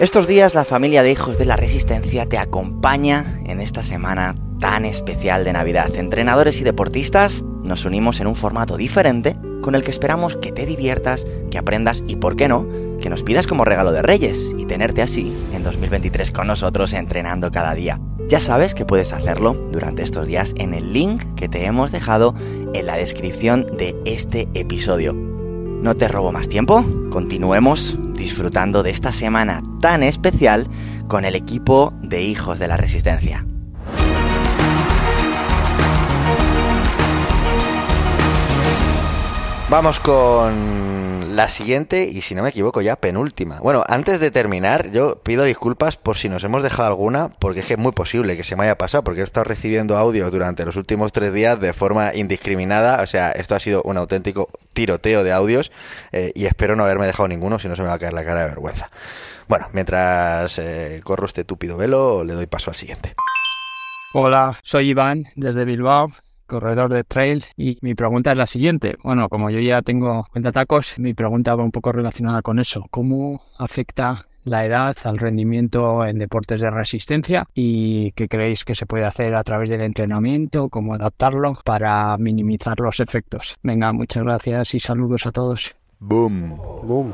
Estos días la familia de Hijos de la Resistencia te acompaña en esta semana tan especial de Navidad. Entrenadores y deportistas nos unimos en un formato diferente con el que esperamos que te diviertas, que aprendas y, por qué no, que nos pidas como regalo de Reyes y tenerte así en 2023 con nosotros entrenando cada día. Ya sabes que puedes hacerlo durante estos días en el link que te hemos dejado en la descripción de este episodio. No te robo más tiempo, continuemos disfrutando de esta semana tan especial con el equipo de Hijos de la Resistencia. Vamos con la siguiente y si no me equivoco ya penúltima. Bueno, antes de terminar, yo pido disculpas por si nos hemos dejado alguna, porque es que es muy posible que se me haya pasado, porque he estado recibiendo audio durante los últimos tres días de forma indiscriminada. O sea, esto ha sido un auténtico tiroteo de audios eh, y espero no haberme dejado ninguno, si no se me va a caer la cara de vergüenza. Bueno, mientras eh, corro este túpido velo, le doy paso al siguiente. Hola, soy Iván desde Bilbao corredor de trails y mi pregunta es la siguiente. Bueno, como yo ya tengo cuenta tacos, mi pregunta va un poco relacionada con eso. ¿Cómo afecta la edad al rendimiento en deportes de resistencia y qué creéis que se puede hacer a través del entrenamiento, cómo adaptarlo para minimizar los efectos. Venga, muchas gracias y saludos a todos. Boom. Boom.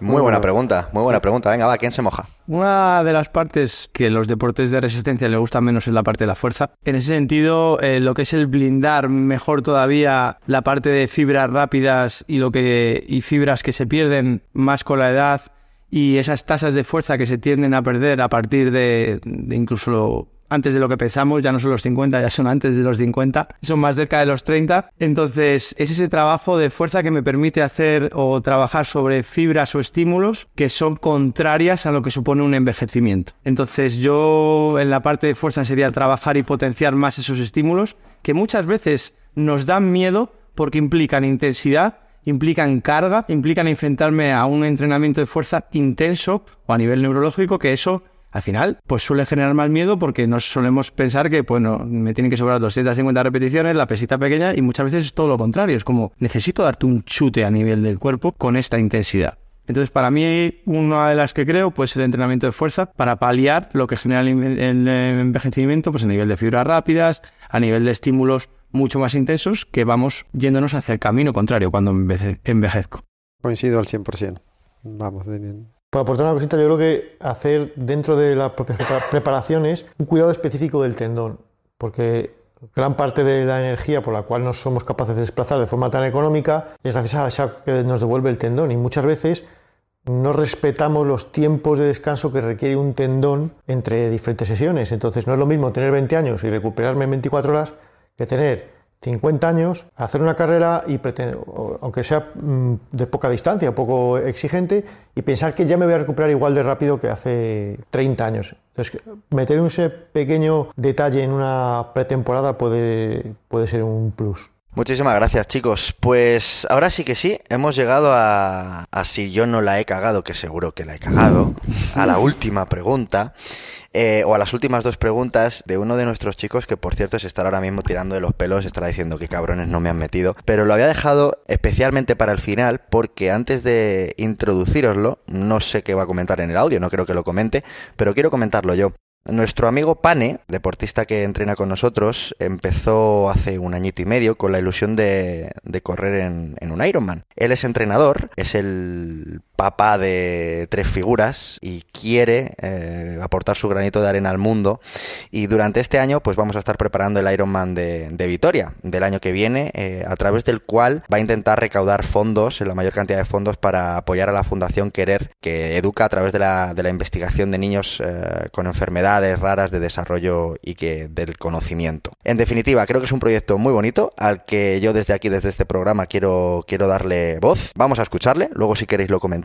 Muy buena pregunta, muy buena pregunta. Venga, va, ¿quién se moja? Una de las partes que los deportes de resistencia le gustan menos es la parte de la fuerza. En ese sentido, eh, lo que es el blindar mejor todavía la parte de fibras rápidas y lo que y fibras que se pierden más con la edad y esas tasas de fuerza que se tienden a perder a partir de, de incluso antes de lo que pensamos, ya no son los 50, ya son antes de los 50, son más cerca de los 30. Entonces, es ese trabajo de fuerza que me permite hacer o trabajar sobre fibras o estímulos que son contrarias a lo que supone un envejecimiento. Entonces, yo en la parte de fuerza sería trabajar y potenciar más esos estímulos que muchas veces nos dan miedo porque implican intensidad implican carga, implican enfrentarme a un entrenamiento de fuerza intenso o a nivel neurológico, que eso al final, pues suele generar más miedo porque nos solemos pensar que, bueno, me tienen que sobrar 250 repeticiones, la pesita pequeña, y muchas veces es todo lo contrario. Es como, necesito darte un chute a nivel del cuerpo con esta intensidad. Entonces, para mí, una de las que creo, pues el entrenamiento de fuerza para paliar lo que genera el envejecimiento, pues a nivel de fibras rápidas, a nivel de estímulos mucho más intensos, que vamos yéndonos hacia el camino contrario cuando envejezco. Coincido al 100%. Vamos, bien. Por aportar una cosita, yo creo que hacer dentro de las propias preparaciones un cuidado específico del tendón, porque gran parte de la energía por la cual no somos capaces de desplazar de forma tan económica es gracias al shock que nos devuelve el tendón y muchas veces no respetamos los tiempos de descanso que requiere un tendón entre diferentes sesiones. Entonces no es lo mismo tener 20 años y recuperarme en 24 horas que tener 50 años, hacer una carrera y aunque sea mm, de poca distancia, poco exigente, y pensar que ya me voy a recuperar igual de rápido que hace 30 años. Entonces, meter ese pequeño detalle en una pretemporada puede, puede ser un plus. Muchísimas gracias chicos. Pues ahora sí que sí, hemos llegado a, a si yo no la he cagado, que seguro que la he cagado, a la última pregunta. Eh, o a las últimas dos preguntas de uno de nuestros chicos que por cierto se estará ahora mismo tirando de los pelos, estará diciendo que cabrones no me han metido, pero lo había dejado especialmente para el final porque antes de introduciroslo, no sé qué va a comentar en el audio, no creo que lo comente, pero quiero comentarlo yo. Nuestro amigo Pane, deportista que entrena con nosotros, empezó hace un añito y medio con la ilusión de, correr en, en, un Ironman. Él es entrenador, es el papá de tres figuras y quiere eh, aportar su granito de arena al mundo. Y durante este año, pues vamos a estar preparando el Ironman de, de Vitoria del año que viene, eh, a través del cual va a intentar recaudar fondos, la mayor cantidad de fondos, para apoyar a la Fundación Querer, que educa a través de la, de la investigación de niños eh, con enfermedades raras de desarrollo y que del conocimiento. En definitiva, creo que es un proyecto muy bonito al que yo desde aquí, desde este programa, quiero, quiero darle voz. Vamos a escucharle, luego si queréis lo comentamos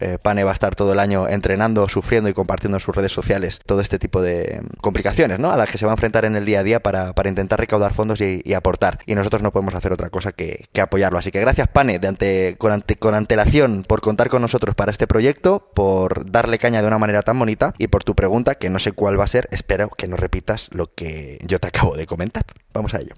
Eh, Pane va a estar todo el año entrenando, sufriendo y compartiendo en sus redes sociales todo este tipo de complicaciones, ¿no? A las que se va a enfrentar en el día a día para, intentar recaudar fondos y, aportar. Y nosotros no podemos hacer otra cosa que, apoyarlo. Así que gracias, Pane, con, con antelación por contar con nosotros para este proyecto, por darle caña de una manera tan bonita y por tu pregunta, que no sé cuál va a ser. Espero que no repitas lo que yo te acabo de comentar. Vamos a ello.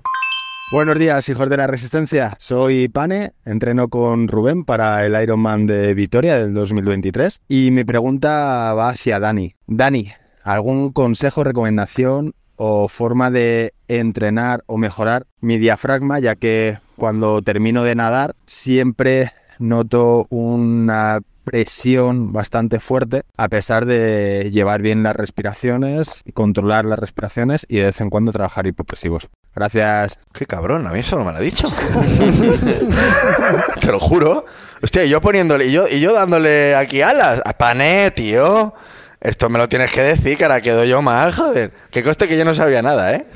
Buenos días, hijos de la Resistencia. Soy Pane, entreno con Rubén para el Ironman de Vitoria del 2023 y mi pregunta va hacia Dani. Dani, ¿algún consejo, recomendación o forma de entrenar o mejorar mi diafragma, ya que cuando termino de nadar siempre noto una presión bastante fuerte, a pesar de llevar bien las respiraciones, controlar las respiraciones y de vez en cuando trabajar hipopresivos. Gracias. Qué cabrón, a mí eso no me lo ha dicho. Te lo juro. Hostia, y yo poniéndole, y yo, y yo dándole aquí alas. A pané, tío. Esto me lo tienes que decir, que ahora quedo yo mal, joder. Que coste que yo no sabía nada, ¿eh?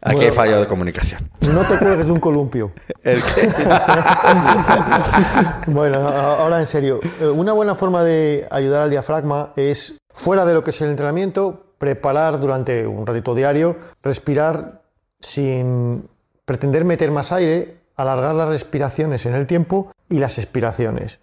Aquí hay fallo de comunicación. No te cuelgues de un columpio. ¿El qué? bueno, ahora en serio. Eh, una buena forma de ayudar al diafragma es, fuera de lo que es el entrenamiento, preparar durante un ratito diario, respirar sin pretender meter más aire, alargar las respiraciones en el tiempo y las expiraciones.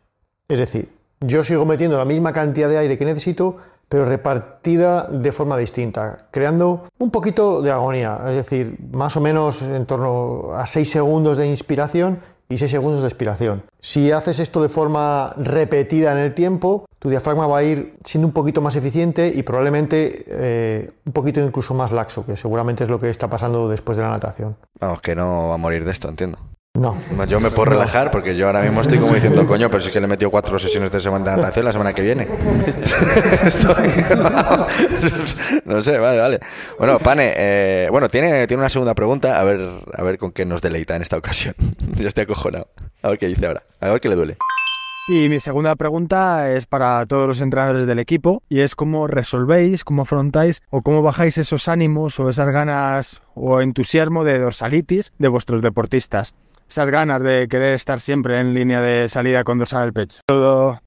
Es decir, yo sigo metiendo la misma cantidad de aire que necesito, pero repartida de forma distinta, creando un poquito de agonía, es decir, más o menos en torno a 6 segundos de inspiración y 6 segundos de expiración. Si haces esto de forma repetida en el tiempo, tu diafragma va a ir siendo un poquito más eficiente y probablemente eh, un poquito incluso más laxo, que seguramente es lo que está pasando después de la natación. Vamos, que no va a morir de esto, entiendo. No. Yo me puedo relajar porque yo ahora mismo estoy como diciendo, coño, pero si es que le he metido cuatro sesiones de semana de natación la semana que viene. no sé, vale, vale. Bueno, Pane, eh, bueno, tiene, tiene una segunda pregunta, a ver, a ver con qué nos deleita en esta ocasión. yo estoy acojonado. A ver qué dice ahora, a ver qué le duele. Y mi segunda pregunta es para todos los entrenadores del equipo y es cómo resolvéis, cómo afrontáis o cómo bajáis esos ánimos o esas ganas o entusiasmo de dorsalitis de vuestros deportistas esas ganas de querer estar siempre en línea de salida cuando sale el pecho. Todo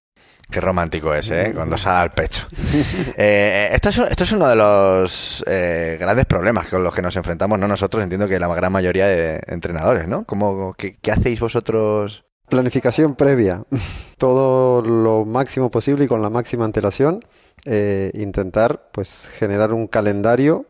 Qué romántico es, ¿eh? Cuando sale al pecho. Eh, esto, es, uno de los eh, grandes problemas con los que nos enfrentamos, no nosotros, entiendo que la gran mayoría de entrenadores, ¿no? ¿Cómo, qué, hacéis vosotros? Planificación previa. Todo lo máximo posible y con la máxima antelación. Eh, intentar, pues, generar un calendario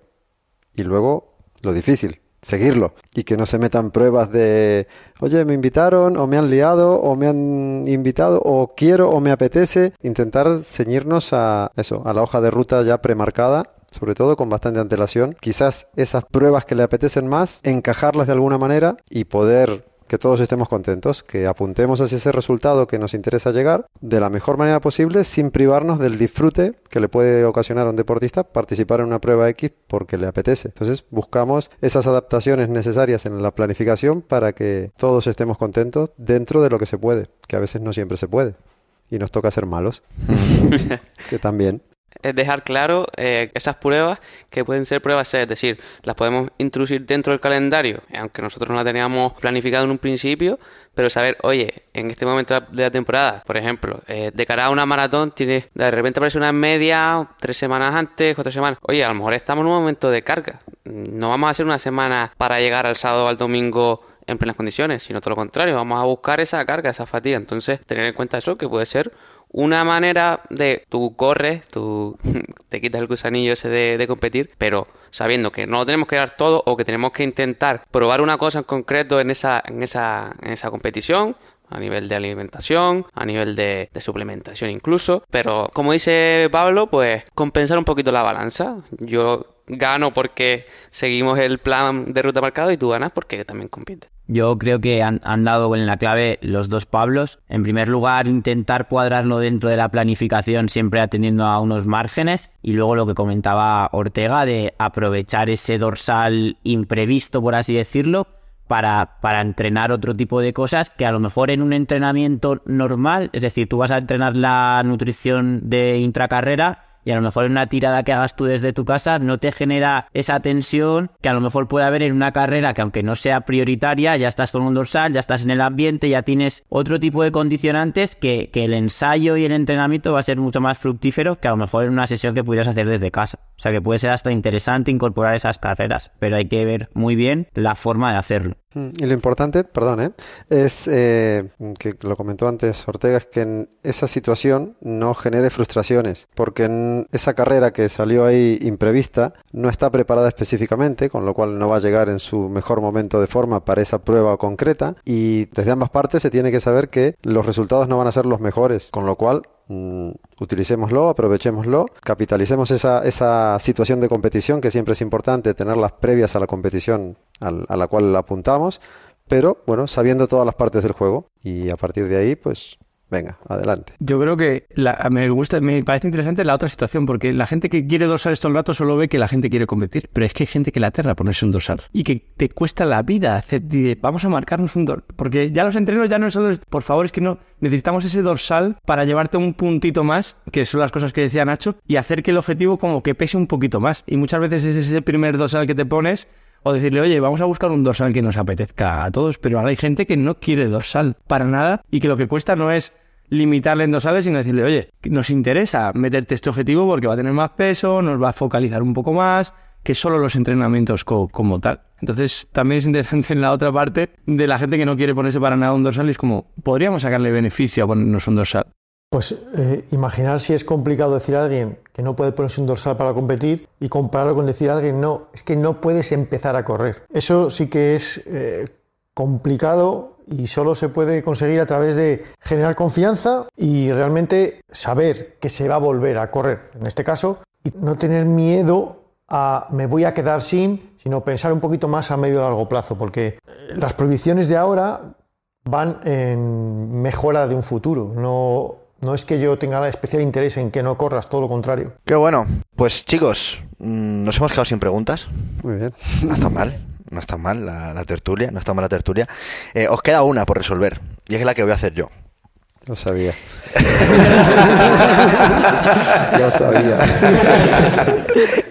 y luego lo difícil, seguirlo y que no se metan pruebas de, oye, me invitaron o me han liado o me han invitado o quiero o me apetece. Intentar ceñirnos a eso, a la hoja de ruta ya premarcada sobre todo con bastante antelación. Quizás esas pruebas que le apetecen más, encajarlas de alguna manera y poder que todos estemos contentos, que apuntemos hacia ese resultado que nos interesa llegar de la mejor manera posible sin privarnos del disfrute que le puede ocasionar a un deportista participar en una prueba X porque le apetece. Entonces buscamos esas adaptaciones necesarias en la planificación para que todos estemos contentos dentro de lo que se puede, que a veces no siempre se puede. Y nos toca ser malos, que también es dejar claro eh, esas pruebas que pueden ser pruebas es decir, las podemos introducir dentro del calendario, aunque nosotros no la teníamos planificado en un principio, pero saber, oye, en este momento de la temporada, por ejemplo, eh, de cara a una maratón, tiene, de repente aparece una media, tres semanas antes, cuatro semanas, oye, a lo mejor estamos en un momento de carga, no vamos a hacer una semana para llegar al sábado o al domingo en plenas condiciones, sino todo lo contrario, vamos a buscar esa carga, esa fatiga. Entonces, tener en cuenta eso, que puede ser una manera de tú corres, tú te quitas el gusanillo ese de, competir, pero sabiendo que no lo tenemos que dar todo o que tenemos que intentar probar una cosa en concreto en esa, en esa, en esa competición, a nivel de alimentación, a nivel de, de, suplementación incluso. Pero como dice Pablo, pues compensar un poquito la balanza. Yo gano porque seguimos el plan de ruta marcado y tú ganas porque también compites. Yo creo que han, dado en la clave los dos Pablos. En primer lugar, intentar cuadrarlo dentro de la planificación, siempre atendiendo a unos márgenes. Y luego lo que comentaba Ortega de aprovechar ese dorsal imprevisto, por así decirlo, para, para entrenar otro tipo de cosas que a lo mejor en un entrenamiento normal, es decir, tú vas a entrenar la nutrición de intracarrera y a lo mejor en una tirada que hagas tú desde tu casa no te genera esa tensión que a lo mejor puede haber en una carrera que aunque no sea prioritaria, ya estás con un dorsal, ya estás en el ambiente, ya tienes otro tipo de condicionantes que, que el ensayo y el entrenamiento va a ser mucho más fructífero que a lo mejor en una sesión que pudieras hacer desde casa. O sea que puede ser hasta interesante incorporar esas carreras, pero hay que ver muy bien la forma de hacerlo. Mm, Y lo importante, perdón, ¿eh? es eh, que lo comentó antes Ortega, es que en esa situación no genere frustraciones, porque en esa carrera que salió ahí imprevista no está preparada específicamente, con lo cual no va a llegar en su mejor momento de forma para esa prueba concreta, y desde ambas partes se tiene que saber que los resultados no van a ser los mejores, con lo cual mm, utilicémoslo, aprovechémoslo, capitalicemos esa, esa situación de competición que siempre es importante tenerlas previas a la competición al- a la cual apuntamos, pero bueno, sabiendo todas las partes del juego y a partir de ahí, pues venga, adelante. Yo creo que la- me gusta, me parece interesante la otra situación, porque la gente que quiere dorsales todo el rato solo ve que la gente quiere competir, pero es que hay gente que la aterra ponerse un dorsal y que te cuesta la vida hacer, vamos a marcarnos un dorsal, porque ya los entrenos ya no son, por favor, es que no, necesitamos ese dorsal para llevarte un puntito más, que son las cosas que decía Nacho, y hacer que el objetivo como que pese un poquito más. Y muchas veces es ese primer dorsal que te pones o decirle, oye, vamos a buscar un dorsal que nos apetezca a todos, pero ahora hay gente que no quiere dorsal para nada y que lo que cuesta no es limitarle en dorsales, sino decirle, oye, nos interesa meterte este objetivo porque va a tener más peso, nos va a focalizar un poco más que solo los entrenamientos co- como tal. Entonces, también es interesante en la otra parte de la gente que no quiere ponerse para nada un dorsal, y es como, podríamos sacarle beneficio a ponernos un dorsal. Pues eh, imaginar si es complicado decir a alguien que no puede ponerse un dorsal para competir y compararlo con decir a alguien no, es que no puedes empezar a correr. Eso sí que es eh, complicado y solo se puede conseguir a través de generar confianza y realmente saber que se va a volver a correr, en este caso, y no tener miedo a me voy a quedar sin, sino pensar un poquito más a medio y largo plazo, porque eh, las prohibiciones de ahora van en mejora de un futuro. No, no es que yo tenga especial interés en que no corras, todo lo contrario. Qué bueno. Pues chicos, mm, nos hemos quedado sin preguntas. Muy bien. No está mal, no está mal la, la tertulia, no está mal la tertulia. Eh, os queda una por resolver, y es la que voy a hacer yo. Lo sabía. Lo sabía.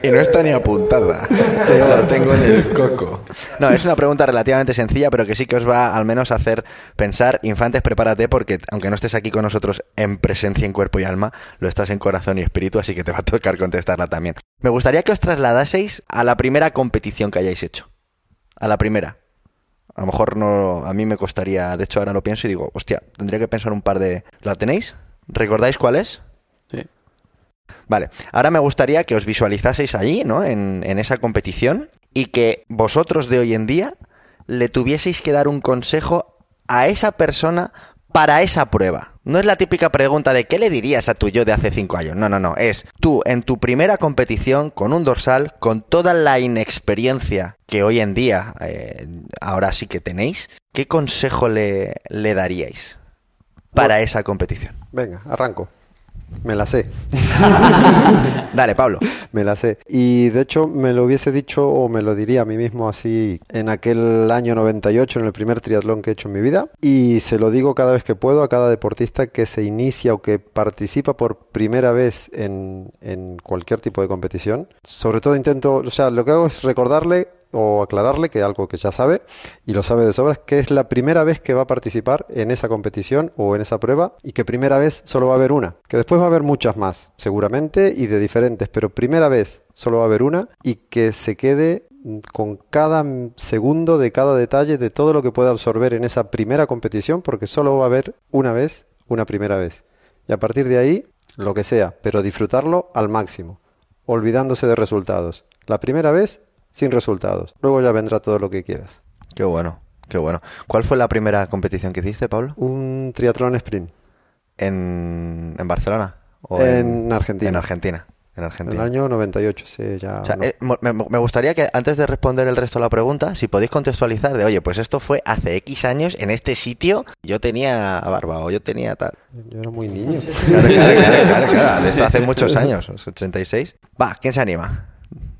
y no está ni apuntada. Tengo, la tengo en el coco. No, es una pregunta relativamente sencilla, pero que sí que os va al menos a hacer pensar. Infantes, prepárate, porque aunque no estés aquí con nosotros en presencia, en cuerpo y alma, lo estás en corazón y espíritu, así que te va a tocar contestarla también. Me gustaría que os trasladaseis a la primera competición que hayáis hecho. A la primera. A lo mejor no, a mí me costaría, de hecho ahora lo pienso y digo, hostia, tendría que pensar un par de... ¿La tenéis? ¿Recordáis cuál es? Sí. Vale, ahora me gustaría que os visualizaseis allí, ¿no? En, en esa competición y que vosotros de hoy en día le tuvieseis que dar un consejo a esa persona para esa prueba. No es la típica pregunta de ¿qué le dirías a tu yo de hace cinco años? No, no, no. Es tú en tu primera competición con un dorsal, con toda la inexperiencia que hoy en día eh, ahora sí que tenéis, ¿qué consejo le, le daríais para esa competición? Venga, arranco. Me la sé. Dale, Pablo. Me la sé. Y de hecho me lo hubiese dicho o me lo diría a mí mismo así en aquel año 98, en el primer triatlón que he hecho en mi vida. Y se lo digo cada vez que puedo a cada deportista que se inicia o que participa por primera vez en, en cualquier tipo de competición. Sobre todo intento, o sea, lo que hago es recordarle o aclararle que algo que ya sabe y lo sabe de sobras, que es la primera vez que va a participar en esa competición o en esa prueba y que primera vez solo va a haber una, que después va a haber muchas más, seguramente y de diferentes, pero primera vez solo va a haber una y que se quede mm, con cada segundo de cada detalle de todo lo que pueda absorber en esa primera competición, porque solo va a haber una vez, una primera vez. Y a partir de ahí, lo que sea, pero disfrutarlo al máximo, olvidándose de resultados. La primera vez sin resultados. Luego ya vendrá todo lo que quieras. Qué bueno, qué bueno. ¿Cuál fue la primera competición que hiciste, Pablo? Un triatlón sprint ¿En, en Barcelona? ¿O en Argentina. En Argentina. En En el Argentina. año 98, sí, ya. O sea, no. eh, me, me gustaría que antes de responder el resto de la pregunta, si podéis contextualizar de, oye, pues esto fue hace X años en este sitio, yo tenía barba o yo tenía tal. Yo era muy niño. Claro, claro, claro, claro, claro. De esto hace muchos años, 86. Va, ¿quién se anima?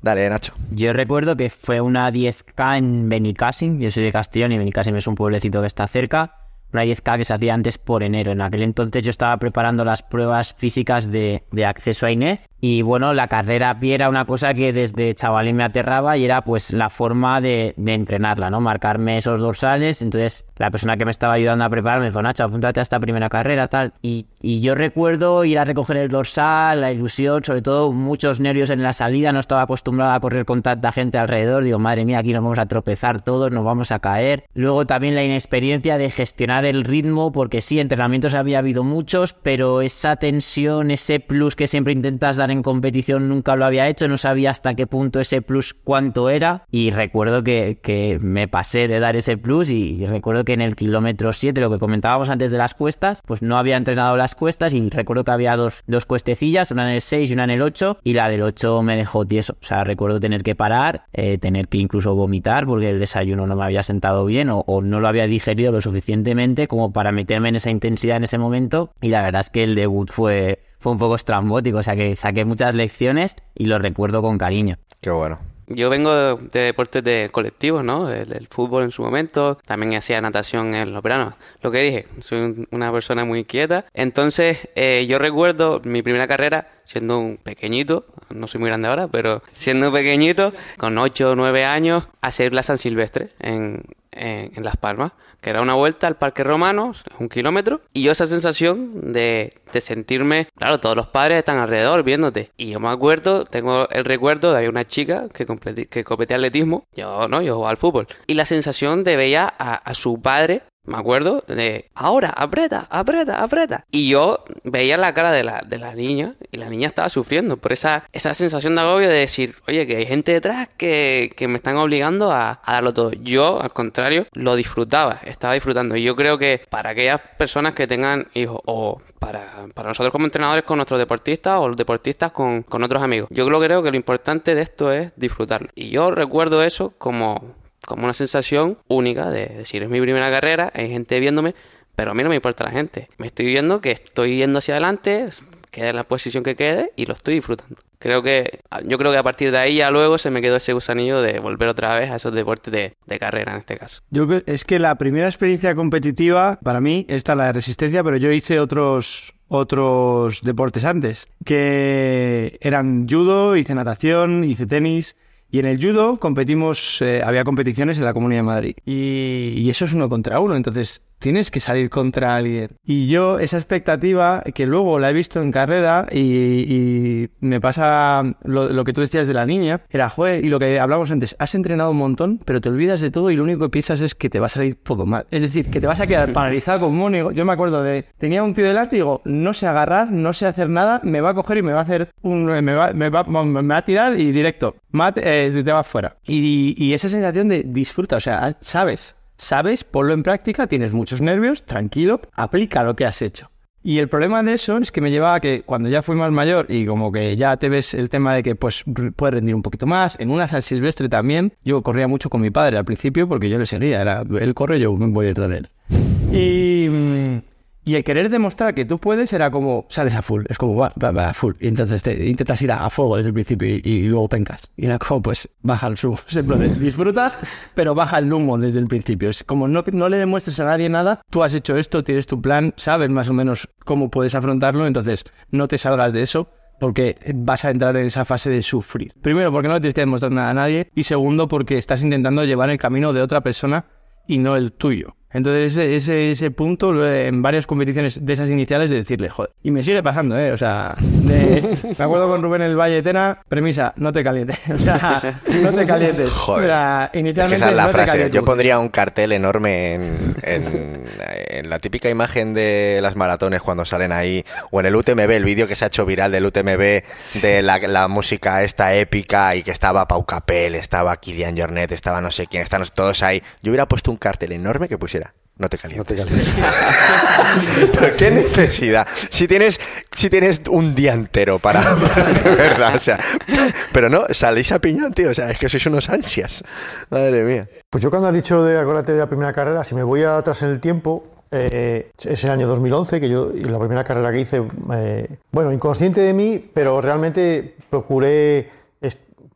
Dale, Nacho. Yo recuerdo que fue una 10K en Benicàssim, yo soy de Castellón y Benicàssim es un pueblecito que está cerca. Una 10K que se hacía antes por enero. En aquel entonces yo estaba preparando las pruebas físicas de, acceso a INEF y bueno, la carrera a pie era una cosa que desde chavalín me aterraba y era pues la forma de, entrenarla, ¿no? Marcarme esos dorsales. Entonces la persona que me estaba ayudando a preparar me dijo, Nacho, apúntate a esta primera carrera, tal. Y yo recuerdo ir a recoger el dorsal, la ilusión, sobre todo muchos nervios en la salida, no estaba acostumbrado a correr con tanta gente alrededor. Digo, madre mía, aquí nos vamos a tropezar todos, nos vamos a caer. Luego también la inexperiencia de gestionar el ritmo, porque sí, entrenamientos había habido muchos, pero esa tensión, ese plus que siempre intentas dar en competición nunca lo había hecho, no sabía hasta qué punto ese plus cuánto era. Y recuerdo que, que me pasé de dar ese plus y, recuerdo que en el kilómetro 7, lo que comentábamos antes de las cuestas, pues no había entrenado las cuestas y recuerdo que había dos, dos cuestecillas, una en el 6 y una en el 8 y la del 8 me dejó tieso, o sea, recuerdo tener que parar, eh, tener que incluso vomitar porque el desayuno no me había sentado bien o no lo había digerido lo suficientemente como para meterme en esa intensidad en ese momento y la verdad es que el debut fue, fue un poco estrambótico, o sea que saqué muchas lecciones y lo recuerdo con cariño. Qué bueno. Yo vengo de, de deportes de colectivos, ¿no? De- del fútbol en su momento. También hacía natación en los veranos. Lo que dije, soy un- una persona muy quieta. Entonces, eh, yo recuerdo mi primera carrera siendo un pequeñito, no soy muy grande ahora, pero siendo un pequeñito, con 8 o 9 años, hacer la San Silvestre en, en, Las Palmas, que era una vuelta al Parque Romano, un kilómetro, y yo esa sensación de, de sentirme, claro, todos los padres están alrededor viéndote, y yo me acuerdo, tengo el recuerdo de una chica que, completi- que competía atletismo, yo no, yo jugaba al fútbol, y la sensación de veía a su padre me acuerdo de ahora, aprieta, aprieta, aprieta. Y yo veía la cara de la, de la niña y la niña estaba sufriendo por esa, esa sensación de agobio de decir, oye, que hay gente detrás que, que me están obligando a, a darlo todo. Yo, al contrario, lo disfrutaba, estaba disfrutando. Y yo creo que para aquellas personas que tengan hijos o para, para nosotros como entrenadores con nuestros deportistas o los deportistas con, con otros amigos, yo creo, creo que lo importante de esto es disfrutarlo. Y yo recuerdo eso como como una sensación única de decir es mi primera carrera, hay gente viéndome, pero a mí no me importa la gente. Me estoy viendo que estoy yendo hacia adelante, quede en la posición que quede y lo estoy disfrutando. Creo que, yo creo que a partir de ahí ya luego se me quedó ese gusanillo de volver otra vez a esos deportes de, de carrera en este caso. Yo es que la primera experiencia competitiva, para mí, está la de resistencia, pero yo hice otros otros deportes antes, que eran judo, hice natación, hice tenis. Y en el judo competimos, eh, había competiciones en la Comunidad de Madrid. Y, y eso es uno contra uno, entonces tienes que salir contra alguien. Y yo esa expectativa, que luego la he visto en carrera y, me pasa lo, que tú decías de la niña, era, joder, y lo que hablamos antes, has entrenado un montón, pero te olvidas de todo y lo único que piensas es que te va a salir todo mal. Es decir, que te vas a quedar paralizado como un. Yo me acuerdo de, tenía un tío delante y digo, no sé agarrar, no sé hacer nada, me va a coger y me va a hacer un, me va, me va, me va a tirar y directo, eh, te vas fuera. Y esa sensación de disfruta, o sea, sabes, sabes, ponlo en práctica, tienes muchos nervios, tranquilo, aplica lo que has hecho. Y el problema de eso es que me llevaba a que cuando ya fui más mayor y como que ya te ves el tema de que pues puedes rendir un poquito más, en una San Silvestre también, yo corría mucho con mi padre al principio porque yo le seguía, era, él corre, yo voy detrás de él. Y el querer demostrar que tú puedes era como, sales a full, es como, va, va, va, a full. Y entonces te intentas ir a, fuego desde el principio y, luego pencas. Y era como, pues, baja el sumo. Disfruta, pero baja el humo desde el principio. Es como no, no le demuestres a nadie nada, tú has hecho esto, tienes tu plan, sabes más o menos cómo puedes afrontarlo, entonces no te salgas de eso porque vas a entrar en esa fase de sufrir. Primero, porque no le tienes que demostrar nada a nadie. Y segundo, porque estás intentando llevar el camino de otra persona y no el tuyo. Entonces ese, ese, ese punto en varias competiciones de esas iniciales de decirle, joder. Y me sigue pasando, ¿eh? O sea, de- me acuerdo con Rubén el Valle Tena, premisa, no te calientes. O sea, no te calientes. Joder. O sea, Es que inicialmente esa es la no frase. Yo pondría un cartel enorme en, en- en la típica imagen de las maratones cuando salen ahí, o en el UTMB, el vídeo que se ha hecho viral del UTMB, de la, la música esta épica y que estaba Pau Capel, estaba Kilian Jornet, estaba no sé quién, están todos ahí. Yo hubiera puesto un cartel enorme que pusiera. No te No calientes. te calientes. Pero qué necesidad. Si tienes, si tienes un día entero para, para- de verdad, o sea, pero no, salís a piñón, tío, o sea, es que sois unos ansias. Madre mía. Pues yo cuando has dicho de acuérdate de la primera carrera, si me voy atrás en el tiempo, eh, es el año 2011, que yo, y la primera carrera que hice, eh, bueno, inconsciente de mí, pero realmente procuré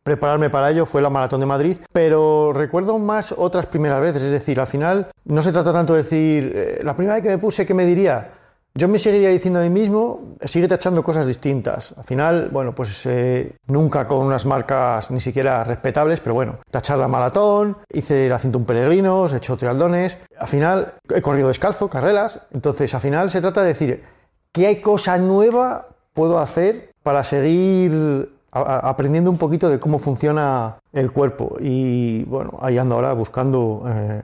prepararme para ello fue la Maratón de Madrid, pero recuerdo más otras primeras veces, es decir, al final no se trata tanto de decir, eh, la primera vez que me puse, ¿qué me diría? Yo me seguiría diciendo a mí mismo, sigue tachando cosas distintas. Al final, bueno, pues eh, nunca con unas marcas ni siquiera respetables, pero bueno, tachar la maratón, hice la un peregrinos, he hecho trialdones. Al final, he corrido descalzo, carreras. Entonces, al final se trata de decir, ¿qué cosa nueva puedo hacer para seguir aprendiendo un poquito de cómo funciona el cuerpo? Y bueno, ahí ando ahora buscando. Eh,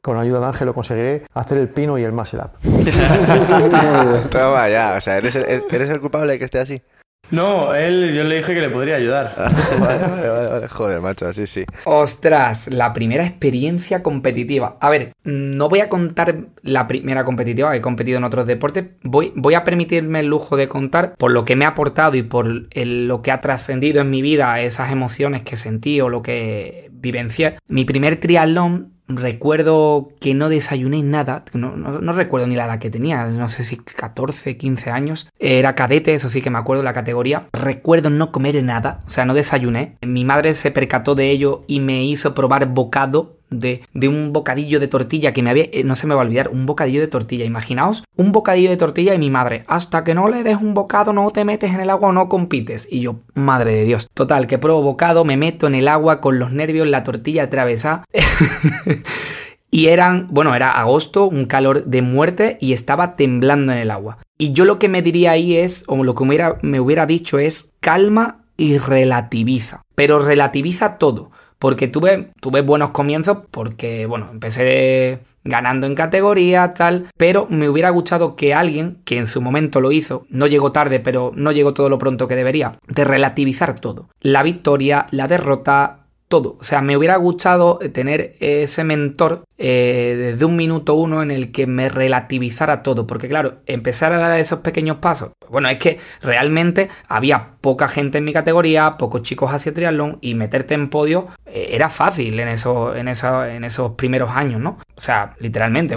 con ayuda de Ángel lo conseguiré hacer el pino y el muscle up. Toma ya, o sea, ¿eres el, eres el culpable de que esté así. No, él, yo le dije que le podría ayudar. Joder, macho, así sí. Ostras, la primera experiencia competitiva. A ver, no voy a contar la primera competitiva, he competido en otros deportes. Voy, voy a permitirme el lujo de contar por lo que me ha aportado y por lo que ha trascendido en mi vida, esas emociones que sentí o lo que vivencié. Mi primer triatlón Recuerdo que no desayuné nada, no, recuerdo ni la edad que tenía, no sé si 14, 15 años. Era cadete, eso sí que me acuerdo la categoría. Recuerdo no comer nada, o sea, no desayuné. Mi madre se percató de ello y me hizo probar bocado de, un bocadillo de tortilla que me había, eh, no se me va a olvidar, un bocadillo de tortilla. Imaginaos un bocadillo de tortilla y mi madre, hasta que no le des un bocado no te metes en el agua no compites. Y yo, madre de Dios. Total, que pruebo bocado, me meto en el agua con los nervios, la tortilla atravesada. y eran, bueno, era agosto, un calor de muerte y estaba temblando en el agua. Y yo lo que me diría ahí es, o lo que me hubiera dicho es, calma y relativiza. Pero relativiza todo. Porque tuve, tuve buenos comienzos, porque, bueno, empecé ganando en categoría, tal, pero me hubiera gustado que alguien, que en su momento lo hizo, no llegó tarde, pero no llegó todo lo pronto que debería, de relativizar todo. La victoria, la derrota, todo. O sea, me hubiera gustado tener ese mentor eh, desde un minuto uno en el que me relativizara todo. Porque claro, empezar a dar esos pequeños pasos. Bueno, es que realmente había poca gente en mi categoría, pocos chicos hacia triatlón y meterte en podio eh, era fácil en, en esos primeros años, ¿no? O sea, literalmente,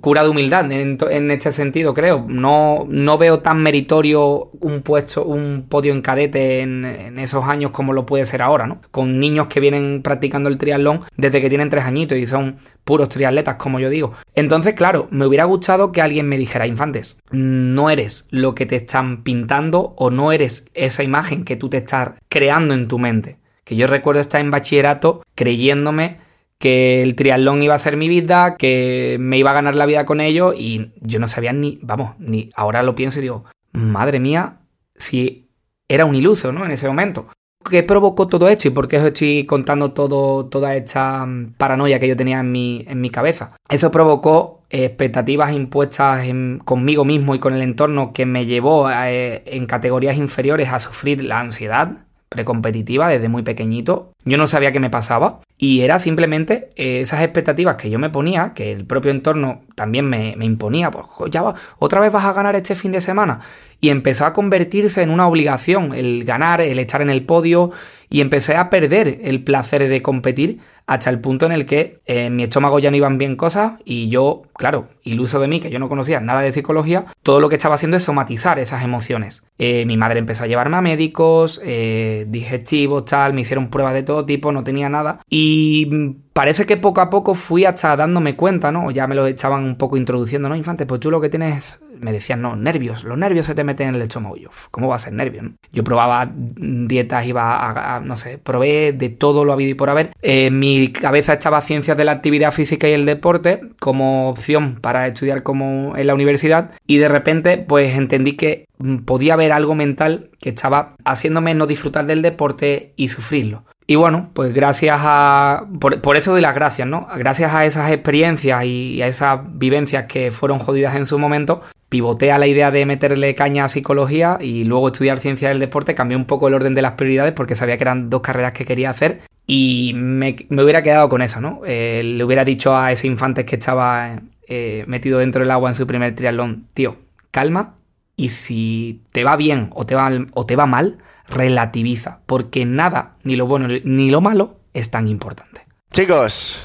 cura de humildad en, este sentido, creo. No, no veo tan meritorio un puesto, un podio en cadete en, en esos años como lo puede ser ahora, ¿no? Con niños que vienen practicando el triatlón desde que tienen tres añitos y son puros triatletas, como yo digo. Entonces, claro, me hubiera gustado que alguien me dijera, Infantes, no eres lo que te están pintando o no eres esa imagen que tú te estás creando en tu mente. Que yo recuerdo estar en bachillerato creyéndome que el triatlón iba a ser mi vida, que me iba a ganar la vida con ello y yo no sabía ni, vamos, ni ahora lo pienso y digo, madre mía, si era un iluso, ¿no? En ese momento. ¿Qué provocó todo esto y por qué os estoy contando todo, toda esta mm, paranoia que yo tenía en mi, en mi cabeza? Eso provocó expectativas impuestas conmigo mismo y con el entorno que me llevó eh, en categorías inferiores a sufrir la ansiedad precompetitiva desde muy pequeñito. Yo no sabía qué me pasaba y era simplemente eh, esas expectativas que yo me ponía, que el propio entorno también me, me imponía, pues ya va, otra vez vas a ganar este fin de semana y empezó a convertirse en una obligación el ganar, el estar en el podio y empecé a perder el placer de competir hasta el punto en el que en eh, mi estómago ya no iban bien cosas y yo, claro, iluso de mí, que yo no conocía nada de psicología, todo lo que estaba haciendo es somatizar esas emociones. Eh, mi madre empezó a llevarme a médicos, eh, digestivos, tal, me hicieron pruebas de todo tipo, no tenía nada y parece que poco a poco fui hasta dándome cuenta, ¿no? Ya me lo echaban un poco introduciendo, ¿no? Infante, pues tú lo que tienes me decían, no, nervios, los nervios se te meten en el estómago. Yo, ¿cómo va a ser nervios? Yo probaba dietas, iba a, no sé, probé de todo lo habido y por haber. En mi cabeza estaba ciencias de la actividad física y el deporte como opción para estudiar como en la universidad y de repente pues entendí que podía haber algo mental que estaba haciéndome no disfrutar del deporte y sufrirlo. Y bueno, pues gracias a. Por, eso doy las gracias, ¿no? Gracias a esas experiencias y a esas vivencias que fueron jodidas en su momento, pivoté a la idea de meterle caña a psicología y luego estudiar ciencia del deporte. Cambié un poco el orden de las prioridades porque sabía que eran dos carreras que quería hacer y me, hubiera quedado con eso, ¿no? Eh, le hubiera dicho a ese infante que estaba eh, metido dentro del agua en su primer triatlón, tío, calma y si te va bien o te va, o te va mal, relativiza, porque nada, ni lo bueno ni lo malo, es tan importante. Chicos,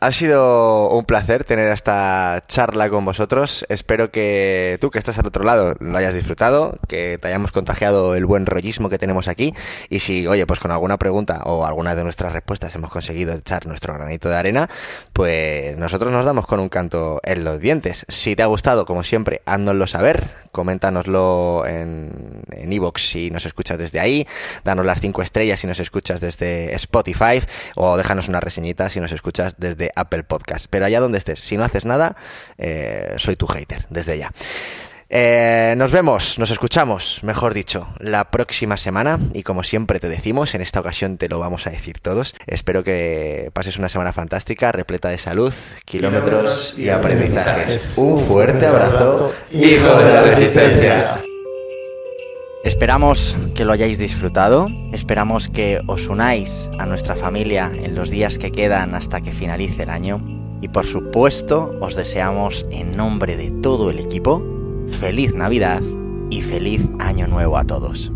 ha sido un placer tener esta charla con vosotros. Espero que tú que estás al otro lado lo hayas disfrutado, que te hayamos contagiado el buen rollismo que tenemos aquí. Y si, oye, pues con alguna pregunta o alguna de nuestras respuestas hemos conseguido echar nuestro granito de arena, pues nosotros nos damos con un canto en los dientes. Si te ha gustado, como siempre, háznoslo saber. Coméntanoslo en en iVoox si nos escuchas desde ahí. Danos las cinco estrellas si nos escuchas desde Spotify. O déjanos una reseñita si nos escuchas desde Apple Podcast. Pero allá donde estés, si no haces nada, eh, soy tu hater, desde ya. Eh, nos vemos, nos escuchamos, mejor dicho, la próxima semana y como siempre te decimos, en esta ocasión te lo vamos a decir todos. Espero que pases una semana fantástica, repleta de salud, kilómetros y aprendizajes. Un fuerte abrazo, hijo de la resistencia. Esperamos que lo hayáis disfrutado, esperamos que os unáis a nuestra familia en los días que quedan hasta que finalice el año y por supuesto os deseamos en nombre de todo el equipo feliz Navidad y feliz Año Nuevo a todos.